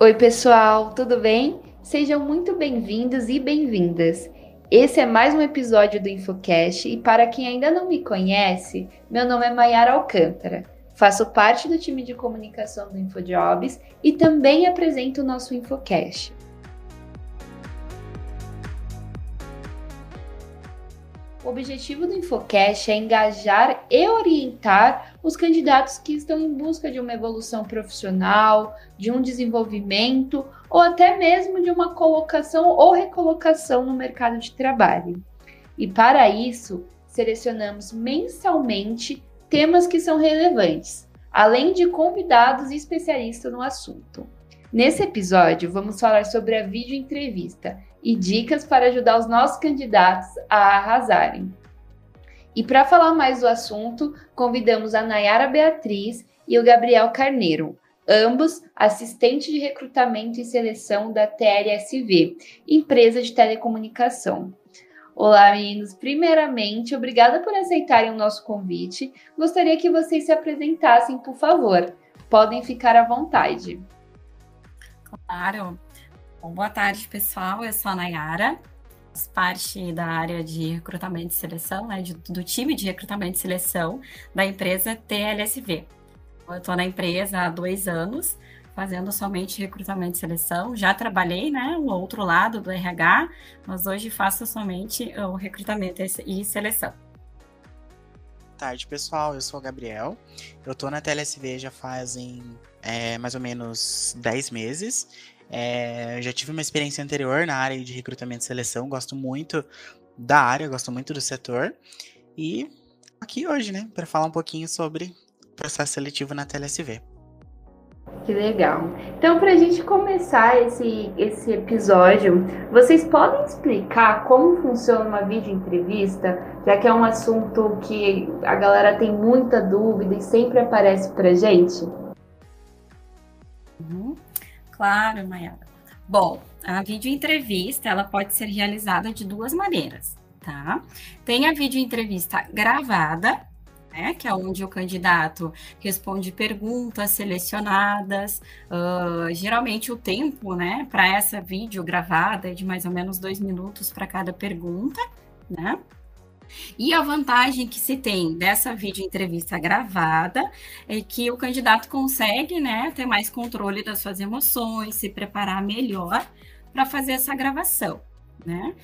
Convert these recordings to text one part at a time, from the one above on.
Oi, pessoal, tudo bem? Sejam muito bem-vindos e bem-vindas. Esse é mais um episódio do Infocast e para quem ainda não me conhece, meu nome é Mayara Alcântara. Faço parte do time de comunicação do InfoJobs e também apresento o nosso Infocast. O objetivo do Infocast é engajar e orientar os candidatos que estão em busca de uma evolução profissional, de um desenvolvimento ou até mesmo de uma colocação ou recolocação no mercado de trabalho. E para isso, selecionamos mensalmente temas que são relevantes, além de convidados e especialistas no assunto. Nesse episódio, vamos falar sobre a vídeo entrevista e dicas para ajudar os nossos candidatos a arrasarem. E para falar mais do assunto, convidamos a Nayara Beatriz e o Gabriel Carneiro, ambos assistentes de recrutamento e seleção da TLSV, empresa de telecomunicação. Olá, meninos. Primeiramente, obrigada por aceitarem o nosso convite. Gostaria que vocês se apresentassem, por favor. Podem ficar à vontade. Claro. Bom, boa tarde, pessoal. Eu sou a Nayara, parte da área de recrutamento e seleção, né, de, do time de recrutamento e seleção da empresa TLSV. Eu estou na empresa há dois anos, fazendo somente recrutamento e seleção. Já trabalhei, né, o outro lado do RH, mas hoje faço somente o recrutamento e seleção. Boa tarde, pessoal. Eu sou o Gabriel. Eu estou na TLSV já fazem é, mais ou menos 10 meses. É, já tive uma experiência anterior na área de recrutamento e seleção, gosto muito da área, gosto muito do setor. E aqui hoje, né, para falar um pouquinho sobre processo seletivo na TLSV. Que legal. Então, para a gente começar esse, esse episódio, vocês podem explicar como funciona uma vídeo entrevista, já que é um assunto que a galera tem muita dúvida e sempre aparece para gente? Claro, Mayara. Bom, a videoentrevista ela pode ser realizada de duas maneiras, tá? Tem a videoentrevista gravada, né, que é onde o candidato responde perguntas selecionadas. Uh, geralmente o tempo, né, para essa vídeo gravada é de mais ou menos dois minutos para cada pergunta, né? E a vantagem que se tem dessa vídeo entrevista gravada é que o candidato consegue né, ter mais controle das suas emoções, se preparar melhor para fazer essa gravação. Né?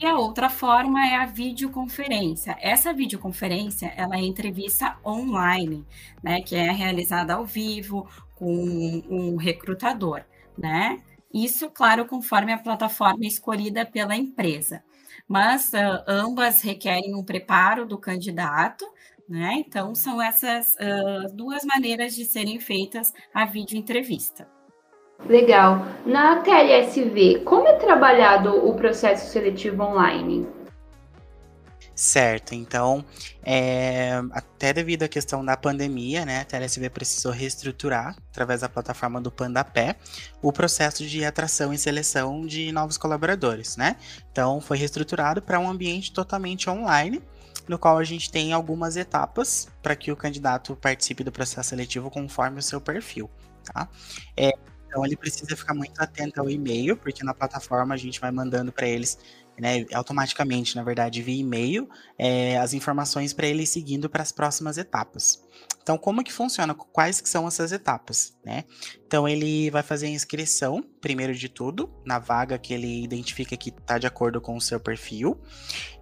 E a outra forma é a videoconferência. Essa videoconferência ela é entrevista online, né, que é realizada ao vivo com um recrutador, né? Isso, claro, conforme a plataforma escolhida pela empresa mas uh, ambas requerem um preparo do candidato, né? Então, são essas uh, duas maneiras de serem feitas a vídeo entrevista. Legal. Na TLSV, como é trabalhado o processo seletivo online? Certo, então, é, até devido à questão da pandemia, né, a TLSV precisou reestruturar, através da plataforma do Pandapé, o processo de atração e seleção de novos colaboradores, né? Então, foi reestruturado para um ambiente totalmente online, no qual a gente tem algumas etapas para que o candidato participe do processo seletivo conforme o seu perfil, tá? É, então, ele precisa ficar muito atento ao e-mail, porque na plataforma a gente vai mandando para eles né, automaticamente, na verdade, via e-mail, é, as informações para ele seguindo para as próximas etapas. Então, como que funciona? Quais que são essas etapas, né? Então, ele vai fazer a inscrição, primeiro de tudo, na vaga que ele identifica que está de acordo com o seu perfil.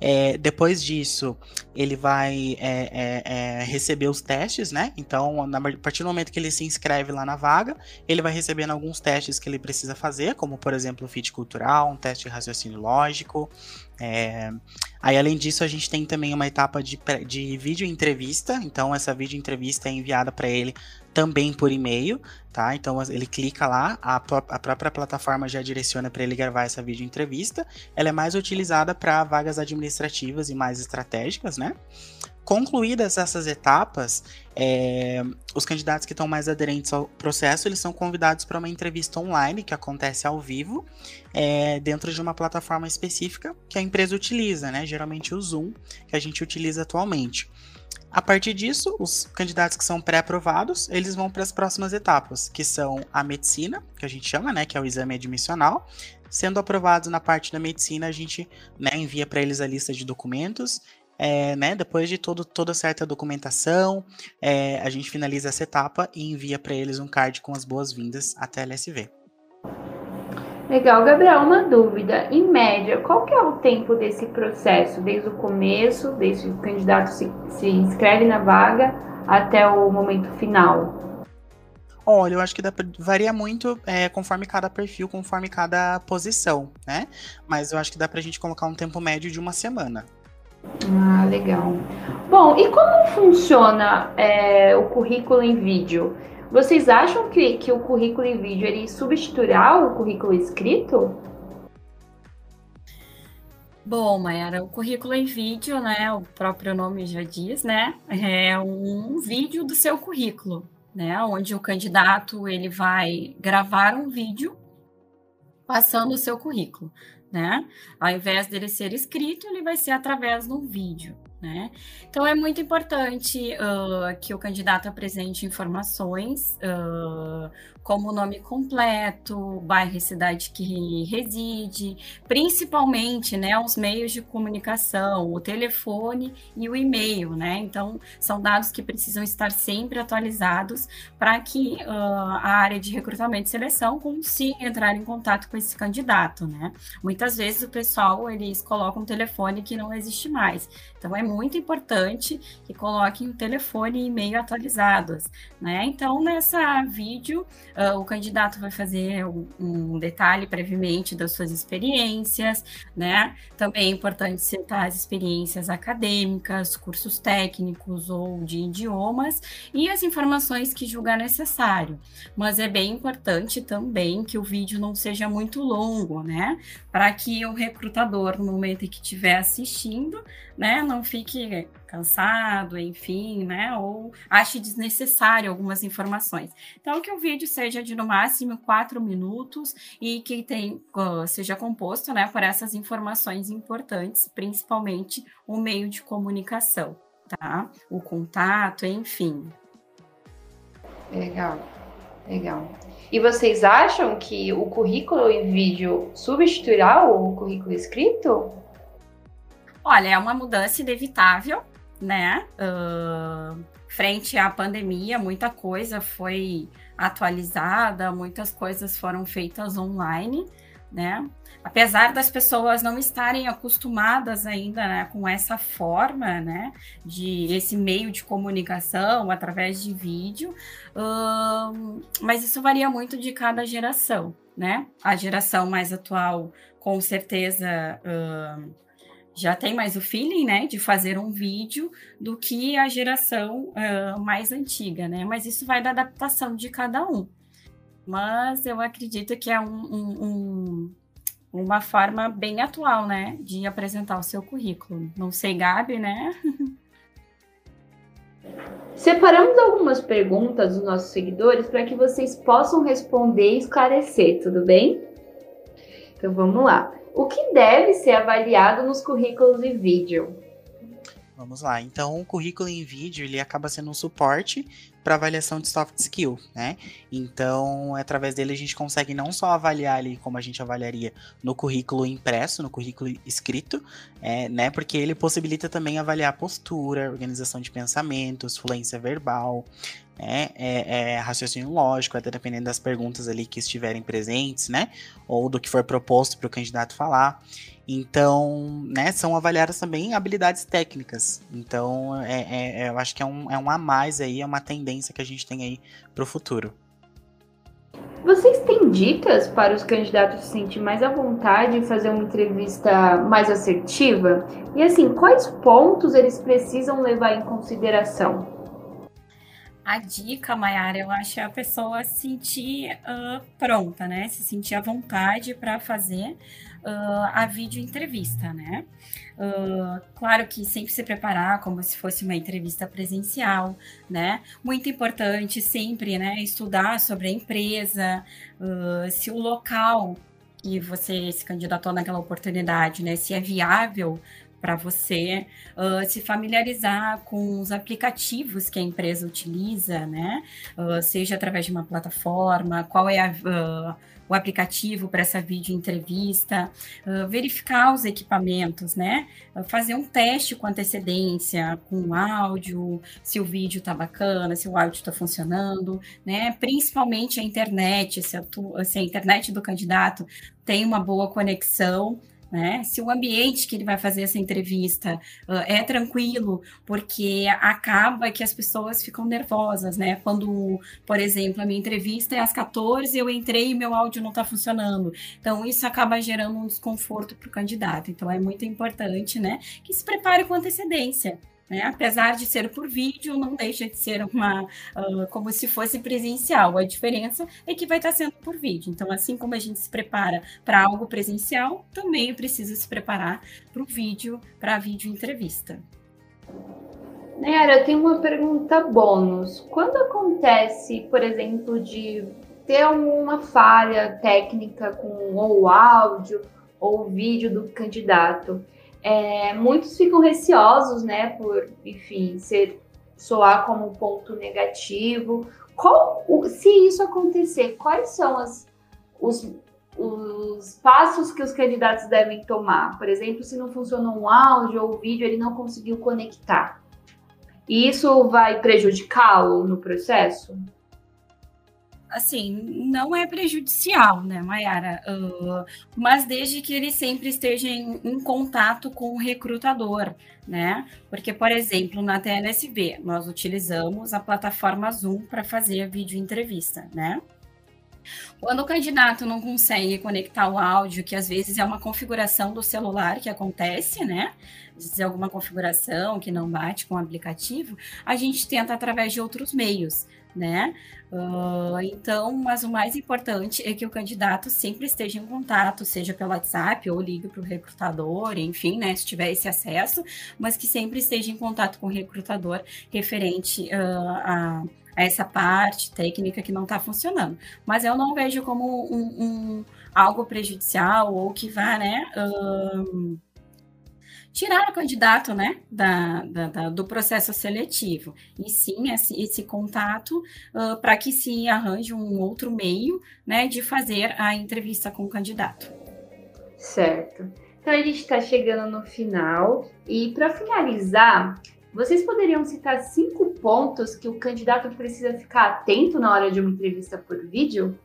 É, depois disso, ele vai é, é, é receber os testes, né? Então, na, a partir do momento que ele se inscreve lá na vaga, ele vai recebendo alguns testes que ele precisa fazer, como, por exemplo, o fit cultural, um teste de raciocínio lógico, é, aí, além disso, a gente tem também uma etapa de, de vídeo entrevista. Então, essa vídeo entrevista é enviada para ele também por e-mail, tá? Então, ele clica lá, a, a própria plataforma já direciona para ele gravar essa vídeo entrevista. Ela é mais utilizada para vagas administrativas e mais estratégicas, né? Concluídas essas etapas, é, os candidatos que estão mais aderentes ao processo, eles são convidados para uma entrevista online que acontece ao vivo, é, dentro de uma plataforma específica que a empresa utiliza, né? Geralmente o Zoom, que a gente utiliza atualmente. A partir disso, os candidatos que são pré-aprovados, eles vão para as próximas etapas, que são a medicina, que a gente chama, né, que é o exame admissional. Sendo aprovados na parte da medicina, a gente né, envia para eles a lista de documentos. É, né, depois de todo, toda certa documentação, é, a gente finaliza essa etapa e envia para eles um card com as boas-vindas até a LSV. Legal, Gabriel, uma dúvida. Em média, qual que é o tempo desse processo, desde o começo, desde que o candidato se, se inscreve na vaga até o momento final? Olha, eu acho que pra, varia muito é, conforme cada perfil, conforme cada posição, né? Mas eu acho que dá pra gente colocar um tempo médio de uma semana. Ah, legal. Bom, e como funciona é, o currículo em vídeo? Vocês acham que, que o currículo em vídeo ele substituirá o currículo escrito? Bom, Mayara, o currículo em vídeo, né, o próprio nome já diz, né, é um vídeo do seu currículo, né, onde o candidato ele vai gravar um vídeo passando o seu currículo, né? Ao invés dele ser escrito, ele vai ser através um vídeo. Né? Então é muito importante uh, que o candidato apresente informações uh, como o nome completo, bairro e cidade que reside, principalmente, né, os meios de comunicação, o telefone e o e-mail, né? Então, são dados que precisam estar sempre atualizados para que uh, a área de recrutamento e seleção consiga entrar em contato com esse candidato, né? Muitas vezes o pessoal, eles colocam um telefone que não existe mais. Então, é muito importante que coloquem o telefone e e-mail atualizados, né? Então, nessa vídeo, Uh, o candidato vai fazer um, um, detalhe previamente das suas experiências, né? Também é importante citar as experiências acadêmicas, cursos técnicos ou de idiomas e as informações que julgar necessário. Mas é bem importante também que o vídeo não seja muito longo, né? Para que o recrutador, no momento em que estiver assistindo, né, não fique cansado, enfim, né, ou ache desnecessário algumas informações. Então, que o vídeo seja de no máximo quatro minutos e que tem, seja composto, né, por essas informações importantes, principalmente o meio de comunicação, tá? O contato, enfim. Legal, legal. E vocês acham que o currículo em vídeo substituirá o currículo escrito? Olha, é uma mudança inevitável, né? Uh, frente à pandemia, muita coisa foi atualizada, muitas coisas foram feitas online, né? Apesar das pessoas não estarem acostumadas ainda né, com essa forma, né, de esse meio de comunicação através de vídeo, uh, mas isso varia muito de cada geração, né? A geração mais atual, com certeza, uh, já tem mais o feeling, né, de fazer um vídeo do que a geração uh, mais antiga, né? Mas isso vai da adaptação de cada um. Mas eu acredito que é um, um, um, uma forma bem atual, né, de apresentar o seu currículo. Não sei, Gabi, né? Separamos algumas perguntas dos nossos seguidores para que vocês possam responder e esclarecer, tudo bem? Então vamos lá. O que deve ser avaliado nos currículos em vídeo? Vamos lá. Então, o currículo em vídeo ele acaba sendo um suporte para avaliação de soft skill, né? Então, através dele a gente consegue não só avaliar ali como a gente avaliaria no currículo impresso, no currículo escrito, é, né? Porque ele possibilita também avaliar postura, organização de pensamentos, fluência verbal, né? É, é, raciocínio lógico, até dependendo das perguntas ali que estiverem presentes, né? Ou do que for proposto para o candidato falar. Então, né, são avaliadas também habilidades técnicas. Então, é, é, é, eu acho que é um, é um a mais aí, é uma tendência que a gente tem aí para o futuro. Vocês têm dicas para os candidatos se sentir mais à vontade em fazer uma entrevista mais assertiva? E assim, quais pontos eles precisam levar em consideração? A dica, Mayara, eu acho é a pessoa se sentir uh, pronta, né? Se sentir à vontade para fazer uh, a vídeo entrevista, né? Uh, claro que sempre se preparar como se fosse uma entrevista presencial, né? Muito importante sempre, né? Estudar sobre a empresa, se o local que você se candidatou naquela oportunidade, né? Se é viável para você uh, se familiarizar com os aplicativos que a empresa utiliza, né? Uh, seja através de uma plataforma, qual é a, uh, o aplicativo para essa vídeo entrevista, verificar os equipamentos, né? fazer um teste com antecedência, com o áudio, se o vídeo está bacana, se o áudio está funcionando, né? Principalmente a internet, se a, se a internet do candidato tem uma boa conexão, né? Se o ambiente que ele vai fazer essa entrevista uh, é tranquilo, porque acaba que as pessoas ficam nervosas, né? Quando, por exemplo, a minha entrevista é às 14, eu entrei e meu áudio não está funcionando. Então, isso acaba gerando um desconforto para o candidato. Então, é muito importante, né? Que se prepare com antecedência. Né? Apesar de ser por vídeo, não deixa de ser uma uh, como se fosse presencial. A diferença é que vai estar sendo por vídeo. Então, assim como a gente se prepara para algo presencial, também precisa se preparar para o vídeo, para a vídeo entrevista. Nayara, eu tenho uma pergunta bônus. Quando acontece, por exemplo, de ter uma falha técnica com ou o áudio ou vídeo do candidato, é, muitos ficam receosos, né, por, enfim, ser soar como um ponto negativo. Qual, se isso acontecer, quais são as, os, os passos que os candidatos devem tomar? Por exemplo, se não funciona um áudio ou o vídeo, ele não conseguiu conectar. E isso vai prejudicá-lo no processo? Assim, não é prejudicial, né, Mayara? Uh, mas desde que ele sempre esteja em, em, contato com o recrutador, né? Porque, por exemplo, na TLSB, nós utilizamos a plataforma Zoom para fazer a vídeo entrevista, né? Quando o candidato não consegue conectar o áudio, que às vezes é uma configuração do celular que acontece, né? Vezes é alguma configuração que não bate com o aplicativo, a gente tenta através de outros meios né? Uh, então, mas o mais importante é que o candidato sempre esteja em contato, seja pelo WhatsApp ou ligue para o recrutador, enfim, né? Se tiver esse acesso, mas que sempre esteja em contato com o recrutador referente uh, a, essa parte técnica que não está funcionando. Mas eu não vejo como um, um, algo prejudicial ou que vá, né? Uh, tirar o candidato né, da, da, da, do processo seletivo, e sim esse, esse contato uh, para que se arranje um outro meio né, de fazer a entrevista com o candidato. Certo. Então a gente está chegando no final, e para finalizar, vocês poderiam citar cinco pontos que o candidato precisa ficar atento na hora de uma entrevista por vídeo?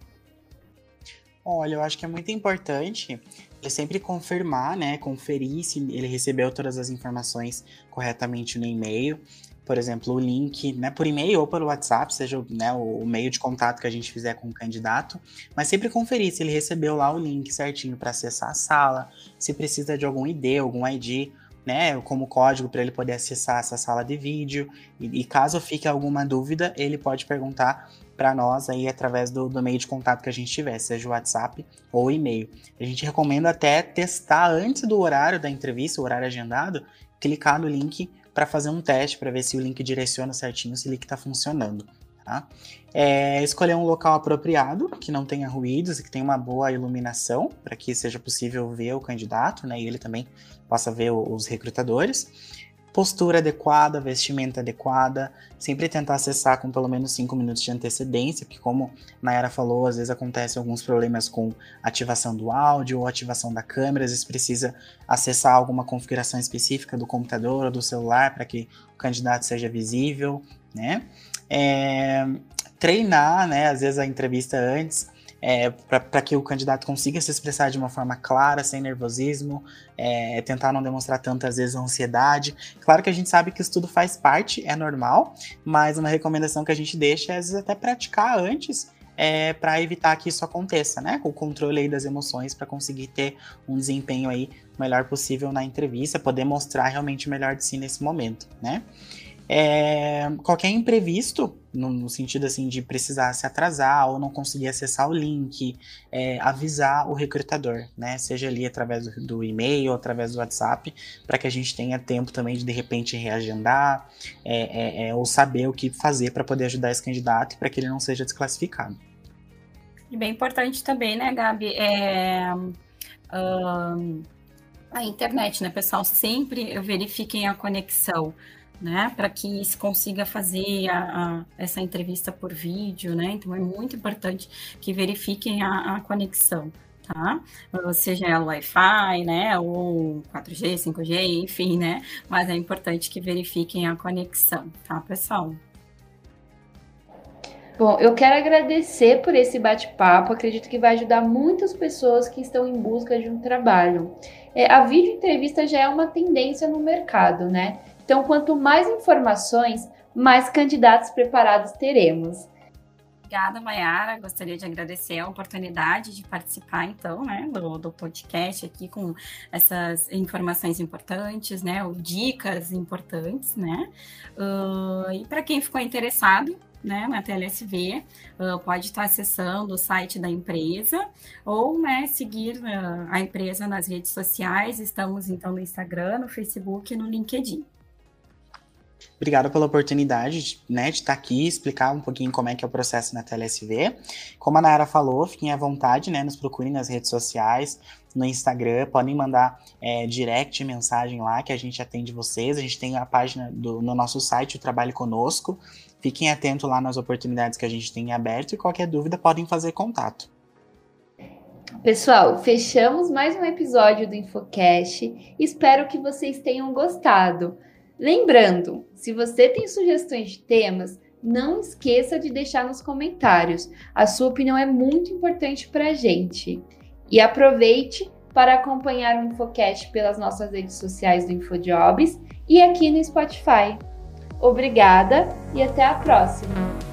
Olha, eu acho que é muito importante sempre confirmar, né, conferir se ele recebeu todas as informações corretamente no e-mail. Por exemplo, o link, né, por e-mail ou pelo WhatsApp, seja né, o, meio de contato que a gente fizer com o candidato, mas sempre conferir se ele recebeu lá o link certinho para acessar a sala, se precisa de algum ID, algum ID, né, como código para ele poder acessar essa sala de vídeo. E, e, caso fique alguma dúvida, ele pode perguntar para nós aí através do, do, meio de contato que a gente tiver, seja o WhatsApp ou e-mail. A gente recomenda até testar antes do horário da entrevista, o horário agendado, clicar no link para fazer um teste para ver se o link direciona certinho, se o link está funcionando. Tá? É, escolher um local apropriado, que não tenha ruídos e que tenha uma boa iluminação, para que seja possível ver o candidato, né, e ele também possa ver os recrutadores postura adequada, vestimenta adequada, sempre tentar acessar com pelo menos 5 minutos de antecedência, porque como Nayara falou, às vezes acontecem alguns problemas com ativação do áudio ou ativação da câmera, às vezes precisa acessar alguma configuração específica do computador ou do celular para que o candidato seja visível, né? É, treinar, né, às vezes a entrevista antes, é, para que o candidato consiga se expressar de uma forma clara, sem nervosismo, é, tentar não demonstrar tantas vezes ansiedade. Claro que a gente sabe que isso tudo faz parte, é normal, mas uma recomendação que a gente deixa é às vezes até praticar antes. É, para evitar que isso aconteça, né? Com o controle aí das emoções, para conseguir ter um desempenho aí melhor possível na entrevista, poder mostrar realmente o melhor de si nesse momento, né? É, qualquer imprevisto, no, no, sentido assim de precisar se atrasar ou não conseguir acessar o link, é, avisar o recrutador, né? Seja ali através do, do e-mail através do WhatsApp, para que a gente tenha tempo também de de repente reagendar é, é, é ou saber o que fazer para poder ajudar esse candidato para que ele não seja desclassificado. E bem importante também, né, Gabi? É, um a internet, né, pessoal? Sempre verifiquem a conexão, né, para que se consiga fazer a, a, essa entrevista por vídeo, né? Então é muito importante que verifiquem a, a conexão tá? Seja ela Wi-Fi, né, ou 4G, 5G, enfim, né? Mas é importante que verifiquem a conexão, tá, pessoal? Bom, eu quero agradecer por esse bate-papo. Acredito que vai ajudar muitas pessoas que estão em busca de um trabalho. É, a vídeo entrevista já é uma tendência no mercado, né? Então, quanto mais informações, mais candidatos preparados teremos. Obrigada, Mayara. Gostaria de agradecer a oportunidade de participar, então, né, do, do podcast aqui com essas informações importantes, né, ou dicas importantes, né. Uh, e para quem ficou interessado, né, na TLSV, uh, pode estar acessando o site da empresa ou né, seguir uh, a empresa nas redes sociais. Estamos então no Instagram, no Facebook e no LinkedIn. Obrigado pela oportunidade né, de estar aqui e explicar um pouquinho como é que é o processo na TLSV. Como a Nayara falou, fiquem à vontade, né, nos procurem nas redes sociais, no Instagram, podem mandar é, direct mensagem lá que a gente atende vocês. A gente tem a página do, no nosso site, o Trabalho Conosco. Fiquem atentos lá nas oportunidades que a gente tem aberto e qualquer dúvida podem fazer contato. Pessoal, fechamos mais um episódio do Infocast. Espero que vocês tenham gostado. Lembrando, se você tem sugestões de temas, não esqueça de deixar nos comentários. A sua opinião é muito importante para a gente. E aproveite para acompanhar o Infocast pelas nossas redes sociais do InfoJobs e aqui no Spotify. Obrigada e até a próxima!